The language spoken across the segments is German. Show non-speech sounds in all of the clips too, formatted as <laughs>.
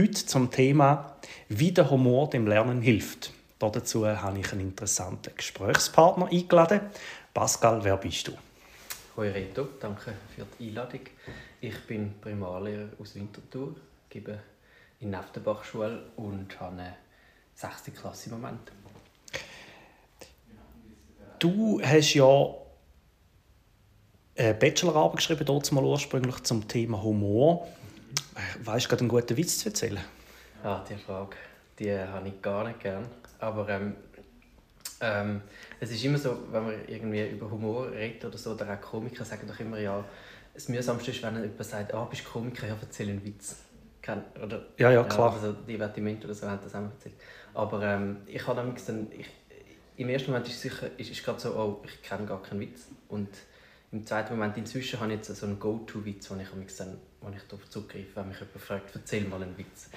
Heute zum Thema, wie der Humor dem Lernen hilft. Dazu habe ich einen interessanten Gesprächspartner eingeladen. Pascal, wer bist du? Hoi Reto, danke für die Einladung. Ich bin Primarlehrer aus Winterthur, gebe in Neftenbach-Schule und habe eine 6. Klasse im Moment. Du hast ja eine Bachelorarbeit geschrieben, dort mal ursprünglich zum Thema Humor. Weißt du gerade einen guten Witz zu erzählen? Ah, die Frage, die habe ich gar nicht gern. Aber ähm, ähm, es ist immer so, wenn man irgendwie über Humor redet oder so, oder auch Komiker sagen doch immer, ja, das Mühsamste ist, wenn jemand sagt, ah, bist du Komiker, ja, erzähl einen Witz. Oder, ja, ja, klar. Ja, also Divertiment oder so haben das auch erzählt. Aber ähm, ich habe dann, ich, im ersten Moment ist es sicher, ist, ist gerade so, oh, ich kenne gar keinen Witz. Und im zweiten Moment, inzwischen habe ich jetzt so einen Go-To-Witz, wo ich, dann, wo ich darauf zugreife, wenn mich jemand fragt, erzähl mal einen Witz.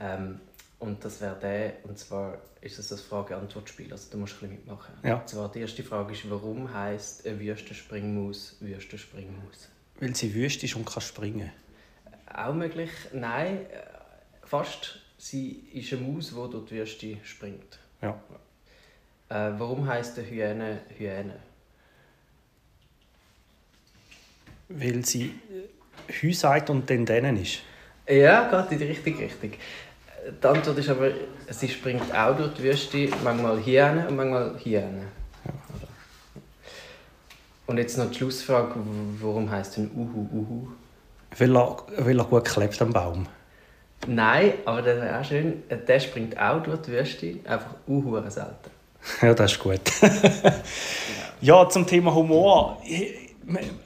Ähm, und das wäre der, und zwar ist es das Frage-Antwort-Spiel, also du musst ein bisschen mitmachen. Ja. Und zwar die erste Frage ist, warum heisst eine Wüstenspringmaus Wüstenspringmaus? Weil sie wüst ist und kann springen. Auch möglich, nein, fast. Sie ist eine Maus, die durch die Wüste springt. Ja. Äh, warum heisst eine Hyäne Hyäne? Weil sie Hü sagt und dann denen ist. Ja, geht in die richtige Richtung. Die Antwort ist aber, sie springt auch durch die Wüste, manchmal Hyäne und manchmal Hyäne. Ja. Und jetzt noch die Schlussfrage, warum heißt denn Uhu Uhu? Weil er, weil er gut klebt am Baum. Nein, aber das wäre auch schön, der springt auch durch die Wüste, einfach Uhu selten. Ja, das ist gut. <laughs> ja, zum Thema Humor.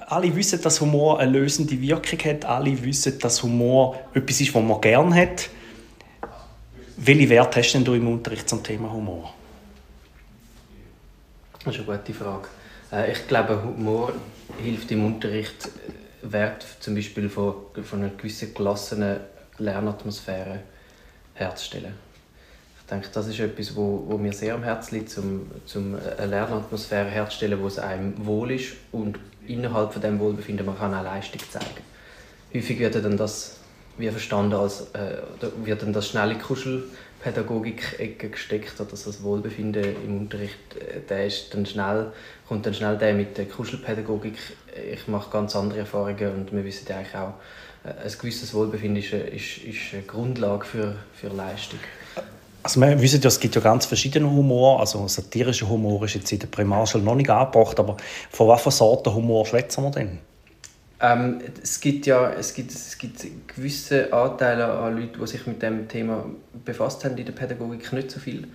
Alle wissen, dass Humor eine lösende Wirkung hat. Alle wissen, dass Humor etwas ist, was man gerne hat. Welche Werte hast du im Unterricht zum Thema Humor? Das ist eine gute Frage. Äh, ich glaube, Humor hilft im Unterricht, äh, Wert zum Beispiel von, von einer gewissen gelassenen Lernatmosphäre herzustellen. Ich denke, das ist etwas, wo, wo mir sehr am Herzen liegt, um, um eine Lernatmosphäre herzustellen, wo es einem wohl ist und innerhalb von dem Wohlbefinden man kann auch Leistung zeigen. Häufig wird dann das wie verstanden als äh, wird dann das schnelle Kuschelpädagogik-Ecke gesteckt oder das Wohlbefinden im Unterricht, äh, der ist dann schnell, kommt dann schnell der mit der Kuschelpädagogik. Ich mache ganz andere Erfahrungen und wir wissen eigentlich auch, äh, ein gewisses Wohlbefinden ist, ist, ist eine Grundlage für, für Leistung. Also wir wissen ja, es gibt ja ganz verschiedene Humor. Also satirischer Humor ist jetzt in der Primarschule noch nicht angebracht, aber von welcher Sorte Humor schwätzen wir denn? Ähm, es gibt ja es gibt, es gibt gewisse Anteile an Leuten, die sich mit dem Thema befasst haben in der Pädagogik nicht so viel.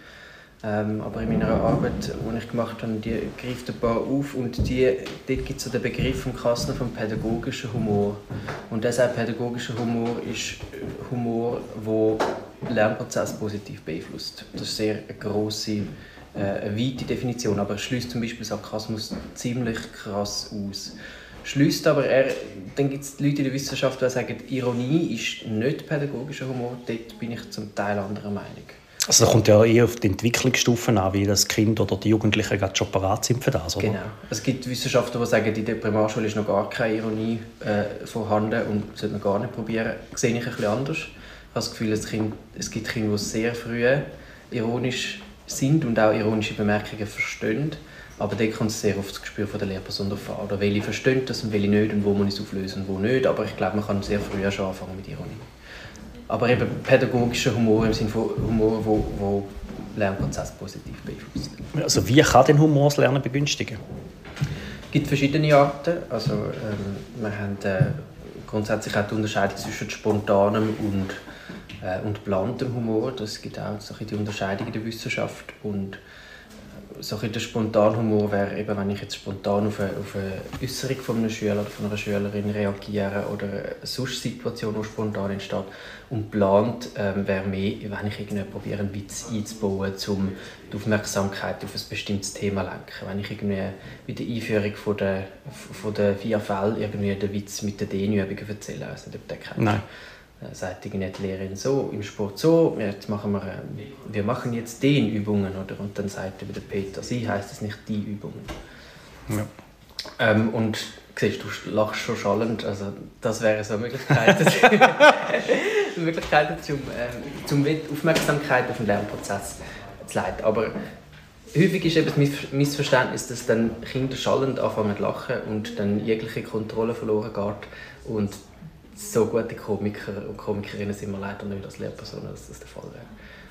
Ähm, aber in meiner Arbeit, die ich gemacht habe, die greift ein paar auf und die, dort gibt es so den Begriff vom Kastner vom pädagogischen Humor. Und dieser pädagogische Humor ist Humor, der Lernprozess positiv beeinflusst. Das ist sehr eine grosse, äh, eine weite Definition, aber er schließt zum Beispiel Sarkasmus ziemlich krass aus schließt aber er, dann gibt es Leute in der Wissenschaft, die sagen, Ironie ist nicht pädagogischer Humor. Dort bin ich zum Teil anderer Meinung. Also da kommt ja eher auf die Entwicklungsstufen an, wie das Kind oder die Jugendlichen gerade schon parat sind für das, oder? Genau. Es gibt Wissenschaftler, die sagen, in der Primarschule ist noch gar keine Ironie äh, vorhanden und sollte man gar nicht probieren. Das sehe ich ein bisschen anders. Ich habe das Gefühl, es, gibt Kinder, die sehr früh ironisch sind und auch ironische Bemerkungen verstehen. Aber da kommt es sehr auf das Gespür von der Lehrperson drauf an. Oder welche verstehen das und welche nicht und wo man es auflösen und wo nicht. Aber ich glaube, man kann sehr früh schon anfangen mit Ironie. Aber eben pädagogischer Humor im Sinne von Humor, wo, wo Lernprozess positiv beeinflusst. Also wie kann denn Humor das Lernen begünstigen? Es gibt verschiedene Arten. Also, ähm, wir haben äh, grundsätzlich auch die Unterscheidung zwischen spontanem und, äh, und geplantem Humor. Das gibt auch so die Unterscheidung in der Wissenschaft. Und so ein der Spontanhumor wäre eben, wenn ich jetzt spontan auf eine, auf eine Äußerung von einem Schüler oder von einer Schülerin reagiere oder eine sonst Situation, die spontan entsteht und plant, ähm, wäre mehr, wenn ich irgendwie probiere, einen Witz einzubauen, um die Aufmerksamkeit auf ein bestimmtes Thema zu lenken. Wenn ich irgendwie bei der Einführung von der, von der vier Fälle irgendwie den Witz mit den Dehnübungen erzähle, ich weiß nicht, ob der kennt. Nein äh, sagt die Lehrerin so, im Sport so, jetzt machen wir, äh, wir machen jetzt den Übungen, oder? Und dann sagt der Peter, sie heißt es nicht die Übungen. Ja. Ähm, und siehst du, lachst schon schallend, also das wäre so eine Möglichkeit, <laughs> Möglichkeit zum, äh, zum Aufmerksamkeit auf den Lernprozess zu leiten. Aber häufig ist eben das Missverständnis, dass dann Kinder schallend anfangen zu lachen und dann jegliche Kontrolle verloren geht und so gute Komiker und Komikerinnen sind wir leider nicht als Lehrpersonen, dass das der Fall wäre.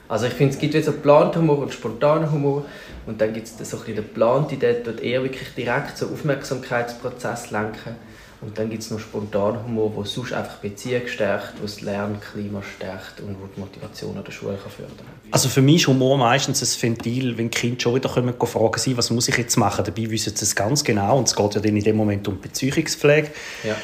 Also ich finde, es gibt so geplanten Humor und spontanen Humor und dann gibt es so ein bisschen den geplanten, der dort eher wirklich direkt so Aufmerksamkeitsprozess lenken und dann gibt es noch spontanen Humor, der sonst einfach Beziehungen stärkt, das Lernklima stärkt und wo die Motivation an der Schule kann fördern kann. Also für mich ist Humor meistens ein Ventil, wenn Kinder schon wieder kommen, fragen, was muss ich jetzt machen? Dabei wissen sie es ganz genau und es geht ja dann in dem Moment um Beziehungspflege. Ja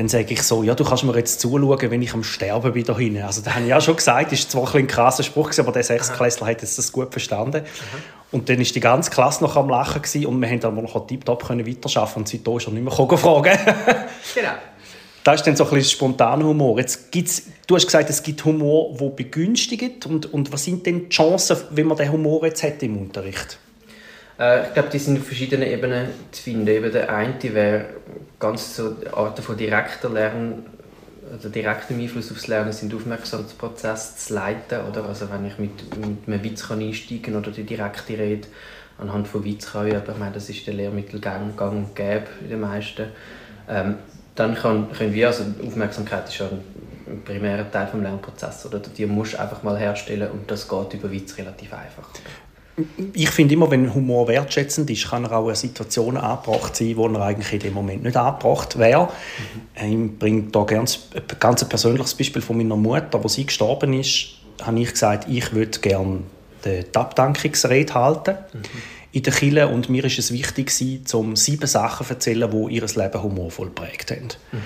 dann sage ich so, ja, du kannst mir jetzt zuschauen, wenn ich am Sterben bin da hinten. Also da habe ich ja schon gesagt, ist zwar ein, ein krasser Spruch, aber der Sechsklässler hat jetzt das gut verstanden. Aha. Und dann war die ganze Klasse noch am Lachen gewesen, und wir haben dann noch tiptop weiterarbeiten und seitdem ist er nicht mehr fragen. <laughs> genau. Das ist dann so ein bisschen spontaner Humor. Jetzt gibt's, du hast gesagt, es gibt Humor, der begünstigt. Und, und was sind denn die Chancen, wenn man diesen Humor jetzt hat im Unterricht? Äh, ich glaube, die sind auf verschiedenen Ebenen zu finden. Eben der eine wäre ganz so Arten von direkter Lernen, also direktem Einfluss aufs Lernen sind Aufmerksamkeitsprozess zu leiten. Oder? Also wenn ich mit, mit einem Witz kann einsteigen oder die direkte Rede anhand von Witz kann üben, ich meine, das ist der Lehrmittelgang gang und gäbe in den meisten. Ähm, dann kann, können wir, also Aufmerksamkeit ist ja ein primärer Teil des Lernprozesses, oder? die musst du einfach mal herstellen und das geht über Witz relativ einfach ich finde immer, wenn Humor wertschätzend ist, kann er auch in Situationen angebracht sein, wo er eigentlich in dem Moment nicht angebracht wäre. Mhm. Ich bringe da ganz, ein ganz persönliches Beispiel von meiner Mutter, wo sie gestorben ist, habe ich gesagt, ich würde gerne die Abdankungsrede halten mhm. in der Kirche und mir ist es wichtig um sieben Sachen zu erzählen, die ihr Leben humorvoll geprägt haben. Mhm.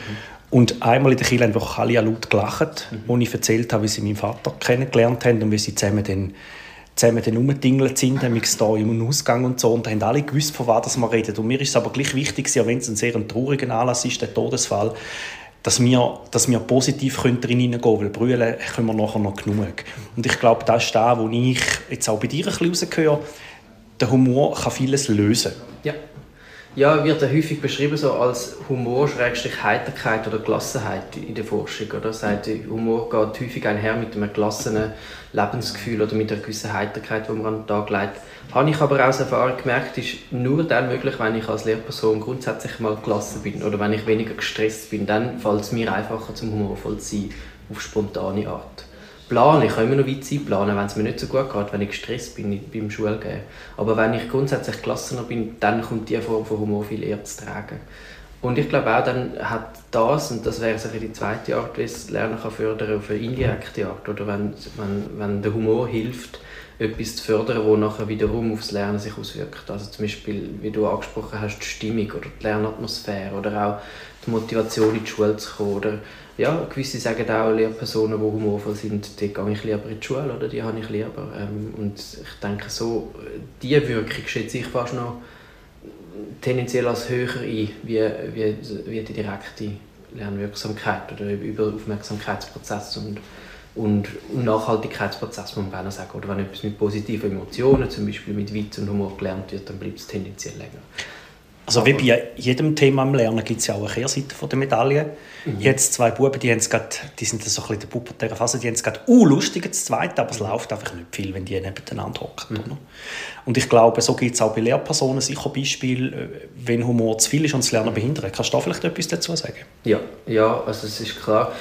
Und einmal in der Kirche haben wir alle laut gelacht, mhm. wo ich erzählt habe, wie sie meinen Vater kennengelernt haben und wie sie zusammen dann zusammen dann rumgetingelt sind, haben wir da im Ausgang und so, und haben alle gewusst, von was wir reden. Und mir ist es aber gleich wichtig, auch wenn es ein sehr trauriger Anlass ist, der Todesfall, dass wir, dass wir positiv drin hineingehen können, weil brüllen können wir nachher noch genug. Und ich glaube, das ist das, wo ich jetzt auch bei dir ein bisschen rausgehöre, der Humor kann vieles lösen. Ja. Ja, wird ja häufig beschrieben so als Humor, Schrägstrich Heiterkeit oder Gelassenheit in der Forschung. Oder? Sagt, Humor geht häufig einher mit einem gelassenen Lebensgefühl oder mit einer gewissen Heiterkeit, die man an den Tag legt. Habe ich aber aus Erfahrung gemerkt, ist nur dann möglich, wenn ich als Lehrperson grundsätzlich mal gelassen bin oder wenn ich weniger gestresst bin. Dann fällt es mir einfacher, zum humorvoll zu sein, auf spontane Art planen. Ich kann immer noch weit Zeit planen, wenn es mir nicht so gut geht, wenn ich gestresst bin beim Schulgehen. Aber wenn ich grundsätzlich gelassener bin, dann kommt diese Form von Humor viel eher zu tragen. Und ich glaube auch, dann hat das, und das wäre die zweite Art, wie es Lernen kann fördern auf eine indirekte Art, oder wenn, wenn, wenn der Humor hilft, etwas zu fördern, das nachher wiederum aufs Lernen sich auswirkt. Also zum Beispiel, wie du angesprochen hast, die Stimmung oder die Lernatmosphäre oder auch die Motivation in die Schule zu kommen oder ja, gewisse sagen auch, Lehrpersonen, die humorvoll sind, die gehe ich lieber in die Schule oder die habe ich lieber. Ähm, und ich denke so, diese Wirkung schätze ich fast noch tendenziell als höher ein, wie, wie, wie die direkte Lernwirksamkeit oder über Aufmerksamkeitsprozess und, und, und Nachhaltigkeitsprozess, muss man sagen. Oder wenn etwas mit positiven Emotionen, zum Beispiel mit Witz und Humor gelernt wird, dann bleibt es tendenziell länger. Also wie bei jedem Thema im Lernen gibt es ja auch eine Kehrseite von der Medaille. Mhm. Jetzt zwei Buben, die, grad, die sind so ein bisschen der pubertären Phase, die haben es gerade uh, lustig, das Zweite, aber es mhm. läuft einfach nicht viel, wenn die nebeneinander hocken. Mhm. Und ich glaube, so gibt es auch bei Lehrpersonen sicher Beispiele, äh, wenn Humor zu viel ist und das Lernen behindert. Kannst du da vielleicht etwas dazu sagen? Ja, ja also es ist klar,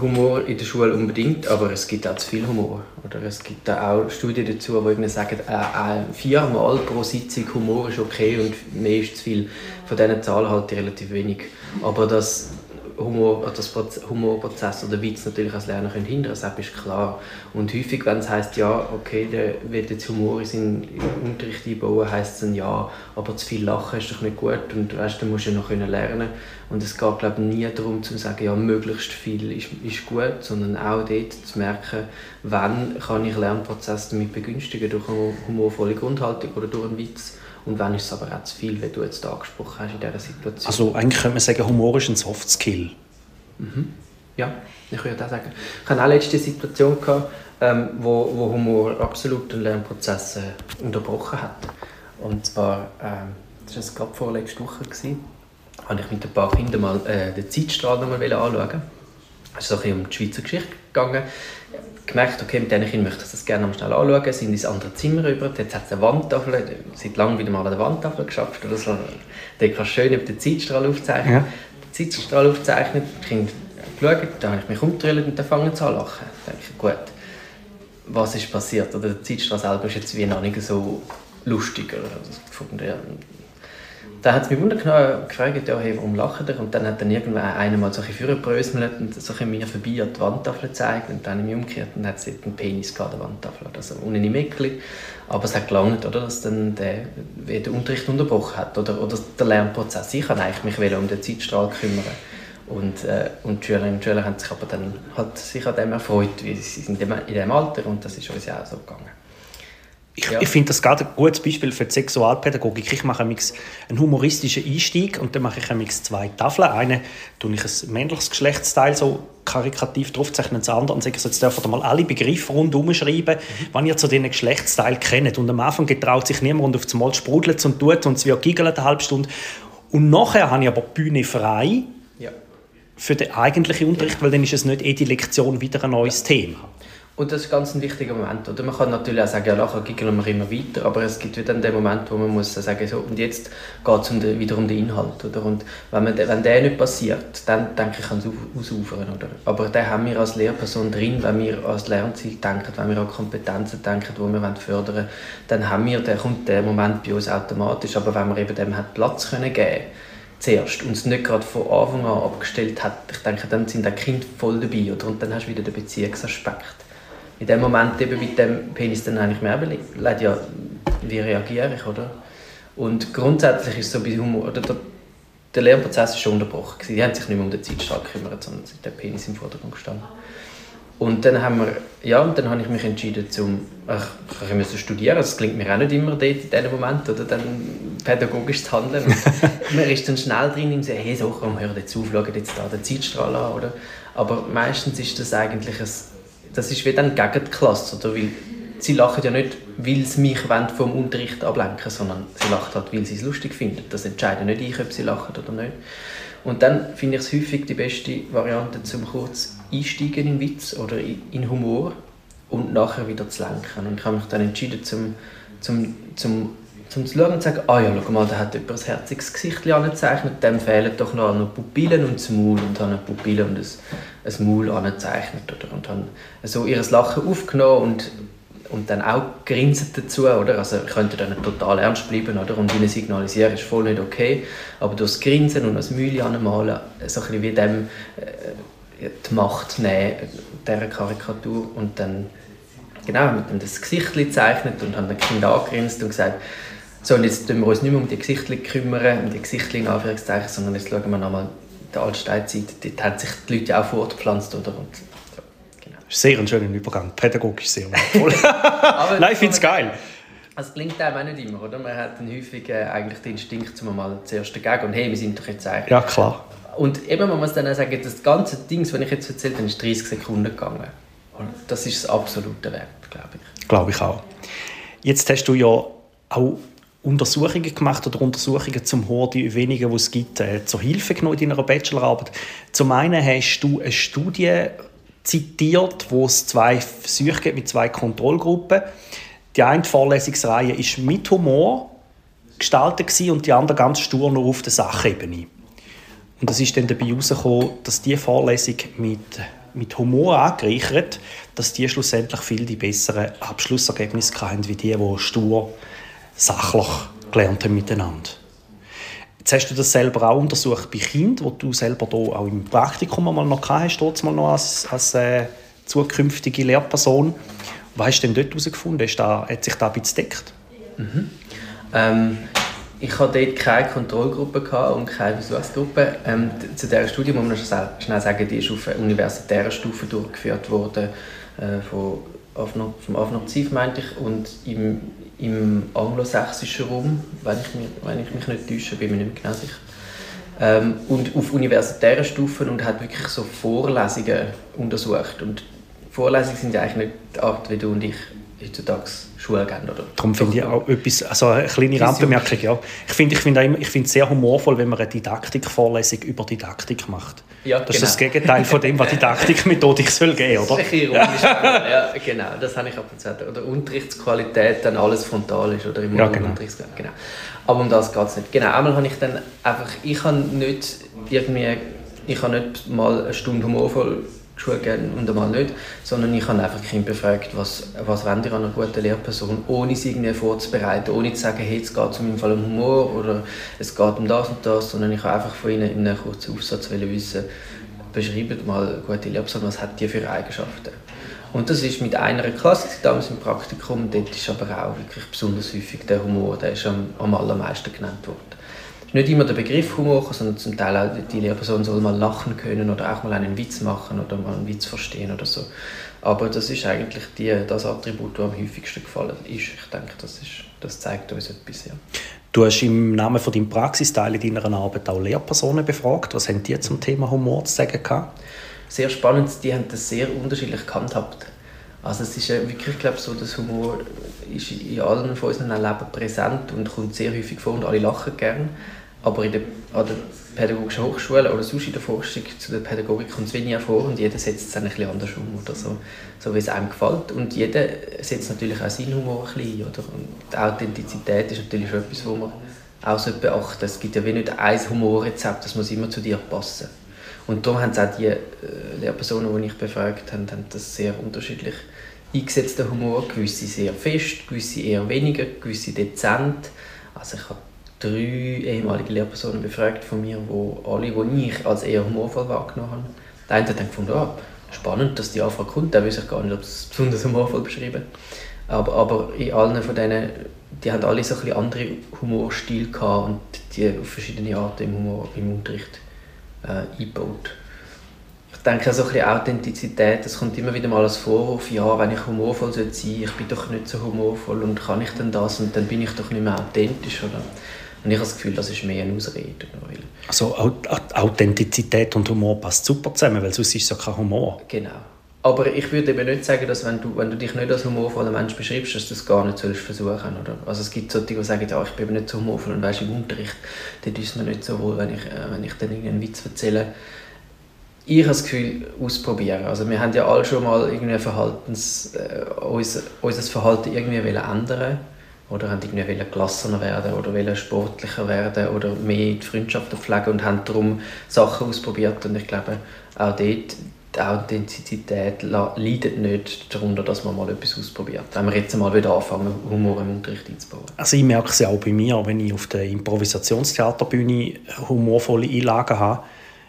Humor in der Schule unbedingt, aber es gibt auch zu viel Humor. Oder es gibt auch Studien dazu, die sagen, äh, äh, viermal pro Sitzung Humor ist okay und mehr ist zu viel. Von diesen Zahlen ich relativ wenig. Aber das Humor, das Humorprozess oder Witz natürlich als Lerner können hindern das ist klar. Und häufig, wenn es heisst, ja, okay, der will jetzt Humor in seinen Unterricht einbauen, heisst es dann, ja, aber zu viel Lachen ist doch nicht gut und weißt, dann musst du ja noch lernen Und es geht, glaube ich, nie darum zu sagen, ja, möglichst viel ist, ist gut, sondern auch dort zu merken, wann kann ich Lernprozess damit begünstigen, durch eine humorvolle Grundhaltung oder durch einen Witz und wann ist es aber auch zu viel, wie du jetzt angesprochen hast in dieser Situation. Also eigentlich könnte man sagen, Humor ist ein Soft Skill. Mhm. Ja, ich würde auch sagen. Ich hatte auch letzte Situation, gehabt, ähm, wo, wo Humor absolut den Lernprozess äh, unterbrochen hat. Und zwar, ähm, das war gerade vorletzte Woche, gewesen, habe ich mit ein paar Kindern mal äh, den Zeitstrahl noch mal anschauen. Es ist so ein bisschen um die Schweizer Geschichte gegangen gemerkt, okay, mit diesen Kindern möchte ich das gerne schnell anschauen, sind ins andere Zimmer rüber, jetzt hat es eine Wandtafel, seit langem wieder mal an der Wandtafel geschafft oder so. Da kannst du schön über den Zeitstrahl aufzeichnen. Ja. Den Zeitstrahl aufzeichnet, die Kinder geschaut, dann habe ich mich umgedreht und dann fangen zu lachen. Dann denke ich, gut, was ist passiert? Oder der Zeitstrahl selber ist jetzt wie noch nicht so lustig. Oder? Also, dann hat es mich wunderbar gefragt, ja, hey, warum lacht er? Und dann hat dann irgendwann einer mal so ein bisschen und so mir vorbei an die Wandtafel gezeigt und dann habe ich mich umgekehrt und hat einen Penis an der Wandtafel, also ohne Mäckchen. Aber es hat gelangt, oder, dass dann der, der Unterricht unterbrochen hat oder, oder der Lernprozess. Ich wollte mich eigentlich um den Zeitstrahl kümmern. Und, äh, und die Schülerinnen und Schüler haben sich aber dann halt sich an dem erfreut, wie sie sind in dem Alter und das ist uns ja auch so gegangen. Ich, ja. ich finde das gerade ein gutes Beispiel für die Sexualpädagogik. Ich mache einen humoristischen Einstieg und dann mache ich zwei Tafeln. Eine tue ich ein männliches Geschlechtsteil so karikativ draufzeichnen, das andere und sage, jetzt dürft ihr mal alle Begriffe rundherum schreiben, mhm. wenn ihr zu diesen Geschlechtsteilen kennt. Und am Anfang getraut sich niemand und auf einmal sprudelt und tut und es wird giggeln eine halbe Stunde. Und nachher habe ich aber die Bühne frei ja. für den eigentlichen Unterricht, weil dann ist es nicht jede Lektion wieder ein neues Thema. Und das ist ganz ein wichtiger Moment. Oder? Man kann natürlich auch sagen, ja, nachher giggeln wir immer weiter, aber es gibt wieder den Moment, wo man muss sagen, so, und jetzt geht es um wieder um den Inhalt. Oder? Und wenn, man, wenn der nicht passiert, dann denke ich, kann es. Oder? Aber den haben wir als Lehrperson drin, wenn wir als Lernziel denken, wenn wir an Kompetenzen denken, die wir fördern wollen, dann haben wir, dann kommt der Moment bei uns automatisch. Aber wenn wir eben dem hat Platz können geben zuerst und es nicht gerade von Anfang an abgestellt hat, ich denke, dann sind die Kinder voll dabei. Oder? Und dann hast du wieder den Beziehungsaspekt in dem Moment eben mit dem Penis dann eigentlich mehr überlegt, ja, wie reagiere ich, oder? Und grundsätzlich ist so bei Humor, oder der, der Lernprozess ist schon unterbrochen. Die haben sich nicht mehr um den Zeitstrahl gekümmert, sondern der Penis im Vordergrund gestanden. Und dann haben wir, ja, und dann habe ich mich entschieden, zum, ach, ich musste studieren, es klingt mir auch nicht immer dort in diesem Moment, oder dann pädagogisch zu handeln. <laughs> Man ist dann schnell drin im Sinne, hey, so, komm, hör jetzt auf, schau jetzt da den Zeitstrahl an, oder? Aber meistens ist das eigentlich ein das ist wie dann gegen die Klasse, oder? Weil sie lachen ja nicht, weil sie mich vom Unterricht ablenken sondern sie lachen halt, weil sie es lustig finden. Das entscheiden nicht ich, ob sie lachen oder nicht. Und dann finde ich es häufig die beste Variante, zum kurz einsteigen in Witz oder in Humor und nachher wieder zu lenken. Und ich habe mich dann entschieden, zum, zum, zum, zum zu schauen und zu sagen, ah ja, schau mal, da hat jemand ein herziges Gesicht angezeichnet, dem fehlen doch noch, noch Pupillen und das Maul und habe eine Pupille und ein ein Maul angezeichnet oder, und haben so ihr Lachen aufgenommen und, und dann auch grinsen dazu, oder? Also könnte dann total ernst bleiben, oder? Und ihnen signalisieren, ist voll nicht okay, aber durch das Grinsen und das Mühle anmalen, so ein bisschen wie dem äh, die Macht nehmen, dieser Karikatur und dann genau, haben dann das Gesicht gezeichnet und haben den Kind angegrinst und gesagt, so, und jetzt kümmern wir uns nicht mehr um die Gesichter kümmern, um die Gesichter in Anführungszeichen, sondern jetzt schauen wir nochmal der Altsteinzeit, dort haben sich die Leute auch fortgepflanzt. Oder? Und, ja, genau. Sehr ein schöner Übergang, pädagogisch sehr wertvoll. <laughs> Nein, ich finde es geil. Es klingt einem auch nicht immer, oder? Man hat dann häufig äh, eigentlich den Instinkt, um mal zuerst dagegen und hey, wir sind doch jetzt eigentlich... Ja, klar. Und eben, man muss dann auch sagen, das ganze Ding, was ich jetzt erzählt habe, ist 30 Sekunden gegangen. Und das ist das absolute Wert, glaube ich. Glaube ich auch. Jetzt hast du ja auch Untersuchungen gemacht oder Untersuchungen zum Horror, die wenigen, die es gibt, äh, zur Hilfe genommen in deiner Bachelorarbeit. Zum einen hast du eine Studie zitiert, wo es zwei Versuche gibt mit zwei Kontrollgruppen. Die eine Vorlesungsreihe ist mit Humor gestaltet und die andere ganz stur nur auf der Sachebene. Und es ist dann dabei herausgekommen, dass die Vorlesung mit, mit Humor angereichert, dass die schlussendlich viel die besseren Abschlussergebnisse hatten, wie die, die stur sachlich gelernt haben miteinander. Jetzt hast du das selber auch untersucht bei Kindern, wo du selber da auch im Praktikum mal noch hast, dort noch als, als äh, zukünftige Lehrperson. Was hast du denn dort herausgefunden? hat sich da ein bisschen gedeckt? Mhm. Ähm, ich hatte dort keine Kontrollgruppe und keine Versuchsgruppe. Ähm, zu dieser Studie muss man schnell sagen, die ist auf universitärer Stufe durchgeführt worden, äh, von Avno, vom Avnoziv meinte ich, und im, im anglosächsischen Raum, wenn ich, mich, wenn ich mich nicht täusche, bin ich mir nicht genau sicher. Ähm, und auf universitären Stufen und hat wirklich so Vorlesungen untersucht. Und Vorlesungen sind ja eigentlich nicht die Art, wie du und ich heutzutage Schule geben. Oder? Darum finde ich auch etwas, also eine kleine Randbemerkung, ja. Ich finde ich find ich find es sehr humorvoll, wenn man eine Didaktikvorlesung über Didaktik macht. Ja, das genau. ist das Gegenteil von dem, was <laughs> Didaktikmethodik soll geben, oder? Das ist ironisch. ja, genau, das habe ich ab und zu Oder Unterrichtsqualität, dann alles frontal ist, oder im ja, genau. genau. Aber um das geht es nicht. Genau, einmal habe ich dann einfach, ich habe nicht irgendwie, ich habe nicht mal eine Stunde humorvoll Schule gehen und einmal nicht, sondern ich habe einfach Kinder befragt, was, was wollen ihr an einer guten Lehrperson, ohne sie irgendwie vorzubereiten, ohne zu sagen, hey, es geht meinem Fall um Humor oder es geht um das und das, sondern ich habe einfach von ihnen in einem kurzen Aufsatz wissen, beschreibt mal eine gute Lehrperson, was hat die für Eigenschaften. Und das ist mit einer Klasse damals im Praktikum, dort ist aber auch wirklich besonders häufig der Humor, der ist am, am allermeisten genannt worden nicht immer der Begriff Humor, sondern zum Teil auch die Lehrperson soll mal lachen können oder auch mal einen Witz machen oder mal einen Witz verstehen oder so. Aber das ist eigentlich die, das Attribut, das am häufigsten gefallen ist. Ich denke, das, ist, das zeigt uns etwas. Ja. Du hast im Namen von deinem Praxisteil in deiner Arbeit auch Lehrpersonen befragt. Was haben die zum Thema Humor zu sagen gehabt? Sehr spannend, die haben das sehr unterschiedlich gehandhabt. Also es ist wirklich, glaube so, dass Humor ist in allen von unseren Leben präsent und kommt sehr häufig vor und alle lachen gerne. Aber in der, an der Pädagogischen Hochschule oder sonst in der Forschung zu der Pädagogik kommt es wenig vor und jeder setzt es ein bisschen anders um oder so, so wie es einem gefällt. Und jeder setzt natürlich auch seinen Humor ein bisschen oder? Und die Authentizität ist natürlich schon etwas, wo man auch beachten Es gibt ja wie nicht ein Humorrezept, das muss immer zu dir passen. Und darum haben es auch die äh, Lehrpersonen, die ich befragt habe, haben das sehr unterschiedlich eingesetzten Humor. Gewisse sehr fest, gewisse eher weniger, gewisse dezent. Also ich habe drei ehemalige Lehrpersonen befragt von mir, wo alle, die ich als eher humorvoll wahrgenommen habe. Der eine hat dann gefunden, oh, spannend, dass die Anfrage kommt, der weiß ich gar nicht, ob es besonders humorvoll beschrieben aber, aber in allen von denen, die haben alle so ein bisschen andere Humorstil gehabt und die auf verschiedene Arten im Humor im Unterricht äh, eingebaut. Ich denke, so ein bisschen Authentizität, das kommt immer wieder mal als Vorwurf, ja, wenn ich humorvoll sein soll, ich bin doch nicht so humorvoll und kann ich denn das und dann bin ich doch nicht mehr authentisch, oder? Und ich habe das Gefühl, das ist mehr eine Ausrede. Also Authentizität und Humor passt super zusammen, weil sonst ist es ja kein Humor. Genau. Aber ich würde eben nicht sagen, dass wenn du, wenn du dich nicht als humorvoller Mensch beschreibst, dass du das gar nicht sollst versuchen oder? Also es gibt solche, die sagen, ja, ich bin nicht so humorvoll und weißt, im Unterricht, dort ist mir nicht so wohl, wenn ich, äh, wenn ich dann einen Witz erzähle. Ich habe das Gefühl, ausprobieren. Also wir haben ja alle schon mal irgendwie Verhaltens, äh, unser, unser Verhalten irgendwie ändern oder haben irgendwie gelassener werden oder wollen sportlicher werden oder mehr die Freundschaften pflegen und haben darum Sachen ausprobiert und ich glaube auch dort die Authentizität leidet nicht darunter, dass man mal etwas ausprobiert. Wenn wir jetzt mal wieder anfangen, Humor im Unterricht einzubauen. Also ich merke es ja auch bei mir, wenn ich auf der Improvisationstheaterbühne humorvolle Einlagen habe,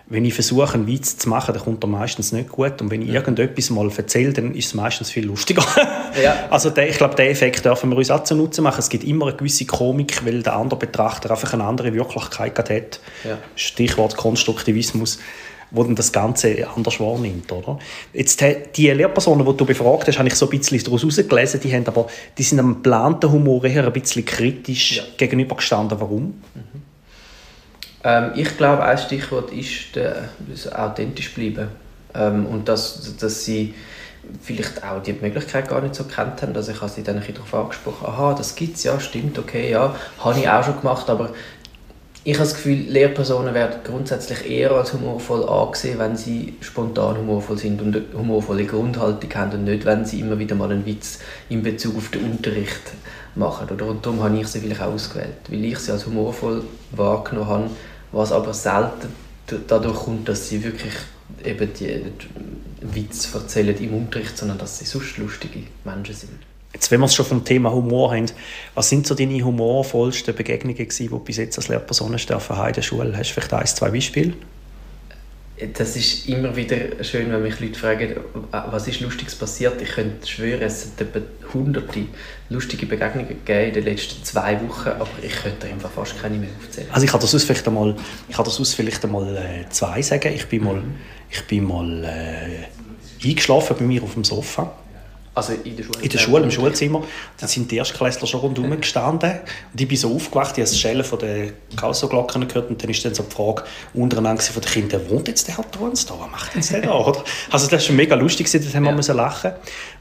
wenn ich versuche, einen Witz zu machen, dann kommt er meistens nicht gut. Und wenn ich ja. irgendetwas mal erzähle, dann ist es meistens viel lustiger. <laughs> Ja. Also der, ich glaube, diesen Effekt dürfen wir uns auch zunutze machen. Es gibt immer eine gewisse Komik, weil der andere Betrachter einfach eine andere Wirklichkeit hat. Ja. Stichwort Konstruktivismus wo dann das Ganze anders wahrnimmt, oder? Jetzt, die Lehrpersonen, die du befragt hast, habe ich so ein bisschen daraus herausgelesen, die, haben aber, die sind am geplanten Humor eher ein bisschen kritisch ja. gegenübergestanden. Warum? Mhm. Ähm, ich glaube, ein Stichwort ist der, authentisch bleiben. Ähm, und dass, dass sie vielleicht auch die Möglichkeit gar nicht so kennt haben. Also ich habe sie dann ein darauf angesprochen, aha, das gibt es, ja, stimmt, okay, ja, habe ich auch schon gemacht, aber ich habe das Gefühl, Lehrpersonen werden grundsätzlich eher als humorvoll angesehen, wenn sie spontan humorvoll sind und eine humorvolle Grundhaltung haben und nicht, wenn sie immer wieder mal einen Witz in Bezug auf den Unterricht machen. Oder? Und darum habe ich sie vielleicht ausgewählt, weil ich sie als humorvoll wahrgenommen habe, was aber selten dadurch kommt, dass sie wirklich eben die Witz erzählen im Unterricht, sondern dass sie sonst lustige Menschen sind. Jetzt, wenn wir es schon vom Thema Humor haben, was sind so deine humorvollsten Begegnungen gewesen, die du bis jetzt als Lehrperson hast in der Schule? Hast du vielleicht ein, zwei Beispiele? Das ist immer wieder schön, wenn mich Leute fragen, was ist Lustiges passiert. Ich könnte schwören, es hat etwa hunderte lustige Begegnungen gegeben in den letzten zwei Wochen, aber ich könnte einfach fast keine mehr aufzählen. Also ich kann das vielleicht einmal, ich kann das vielleicht einmal äh, zwei sagen. Ich bin mal, mhm. ich bin mal äh, eingeschlafen bei mir auf dem Sofa also in der Schule? In der Schule, im Schulzimmer. Da sind die Erstklässler schon rundherum gestanden. Und ich bin so aufgewacht, ich habe das Schellen von den Kausoglocken gehört und dann ist dann so die Frage untereinander von den Kindern, wohnt jetzt der Herr da? Was macht jetzt der da? Oder? Also das war mega lustig, da haben wir ja. lachen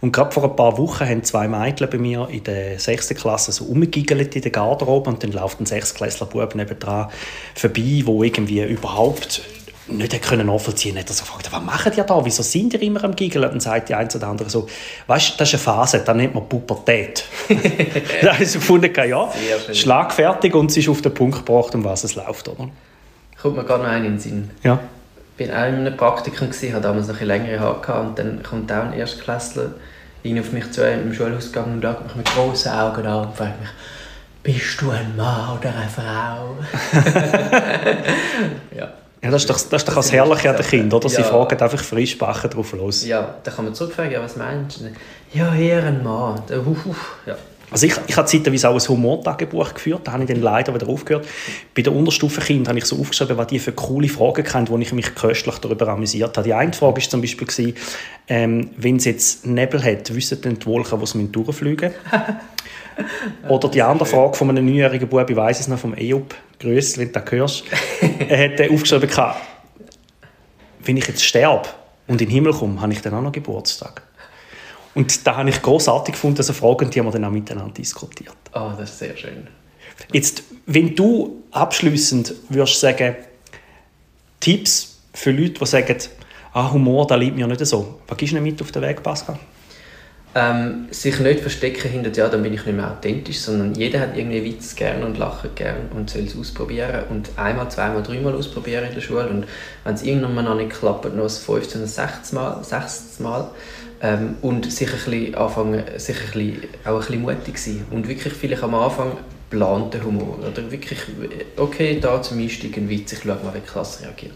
Und gerade vor ein paar Wochen haben zwei Mädchen bei mir in der sechsten Klasse so rumgegiggelt in der Garderobe und dann läuft ein Sechstklässler Bub nebendran vorbei, wo irgendwie überhaupt nicht können nachvollziehen konnte. Er so gefragt, was macht ihr da? Wieso sind ihr immer am Giggeln? Und dann sagt die eine oder andere so, weißt das ist eine Phase, dann nennt man Pubertät. <laughs> da habe ich so gefunden, ja, schlagfertig und es ist auf den Punkt gebracht, um was es läuft. Oder? Kommt mir gerade noch einen in den Sinn. Ja. Ich war auch in einem Praktikum, hatte damals noch ein längere Haare und dann kommt auch ein Erstklässler auf mich zu im Schulhaus gegangen und schaut mich mit großen Augen an und fragt mich, bist du ein Mann oder eine Frau? <laughs> <laughs> ja. Ja, das ist doch das, ist doch das Herrliche an den Kindern, oder? Sie ja. fragen einfach frisch drauf los. Ja, dann kann man zurückfragen, ja, was meinst du? Ja, hier ein Mann. Ja. Also ich, ich habe zeitweise auch ein Humortagebuch geführt, da habe ich dann leider wieder aufgehört. Bei den Unterstufenkind habe ich so aufgeschrieben, was die für coole Fragen kennt, wo ich mich köstlich darüber amüsiert habe. Die eine Frage war zum Beispiel, gewesen, ähm, wenn es jetzt Nebel hat, wissen dann die Wolken, wo sie durchfliegen <laughs> Oder die andere Frage von einem neunjährigen Bub, ich weiss es noch, vom EUP, grüß, wenn du das hörst. er hat aufgeschrieben, wenn ich jetzt sterbe und in den Himmel komme, habe ich dann auch noch Geburtstag. Und da habe ich großartig gefunden, also Fragen, die haben wir dann auch miteinander diskutiert. Ah, oh, das ist sehr schön. Jetzt, wenn du abschließend würdest sagen, Tipps für Leute, die sagen, ah, Humor, da liegt mir nicht so. Was gibst du mit auf den Weg, Pascal? Ähm, sich nicht verstecken hinter, ja, dann bin ich nicht mehr authentisch, sondern jeder hat irgendwie Witz gern und lachen gern und soll es ausprobieren und einmal, zweimal, dreimal ausprobieren in der Schule und wenn es irgendwann mal noch nicht klappt, noch das 15. oder 16. Mal, 16. Mal ähm, und sich ein bisschen anfangen, sich ein bisschen, auch ein bisschen mutig sein und wirklich vielleicht am Anfang planten Humor oder wirklich, okay, da zum Einstieg ein Witz, ich schaue mal, wie die Klasse reagiert.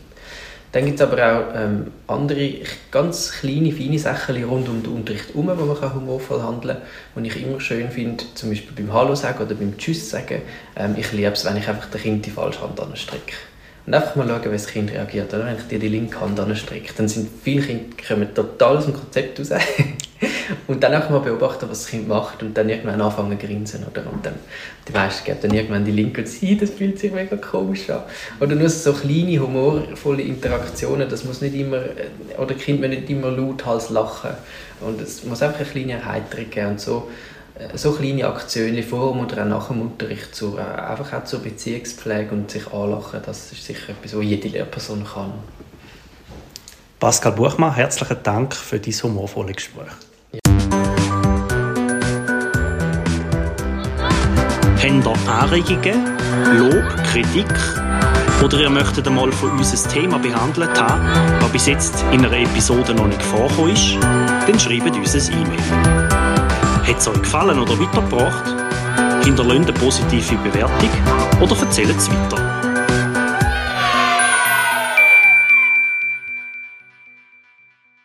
Dann gibt es aber auch ähm, andere, ganz kleine, feine Sachen rund um den Unterricht herum, wo man humorvoll handeln kann. Und ich immer schön finde, zum Beispiel beim Hallo sagen oder beim Tschüss sagen, ähm, ich liebe es, wenn ich einfach der Kind die falsche Hand anstrecke. Und einfach mal schauen, wie das Kind reagiert. Oder? Wenn ich dir die linke Hand anstrecke, dann sind viele Kinder kommen total aus dem Konzept raus. <laughs> und dann auch mal beobachten, was das Kind macht und dann irgendwann anfangen zu grinsen. Oder? Und dann, die meisten geben dann irgendwann die linke Seite, das fühlt sich mega komisch an. Oder nur so kleine, humorvolle Interaktionen, das muss nicht immer, äh, oder Kind müssen nicht immer lauthals lachen. Und es muss einfach eine kleine Erheiterung geben. Und so so kleine Aktionen vor dem oder auch nach dem Unterricht zur, äh, einfach auch zur Beziehungspflege und sich anlachen, das ist sicher etwas, was jede Lehrperson kann. Pascal Buchmann, herzlichen Dank für dieses humorvolle Gespräch. Ja. Habt ihr Anregungen, Lob, Kritik oder ihr möchtet einmal von uns ein Thema behandelt haben, das bis jetzt in einer Episode noch nicht vorgekommen ist, dann schreibt uns ein E-Mail. Hat es euch gefallen oder weitergebracht? Hinterlasst eine positive Bewertung oder erzählt es weiter.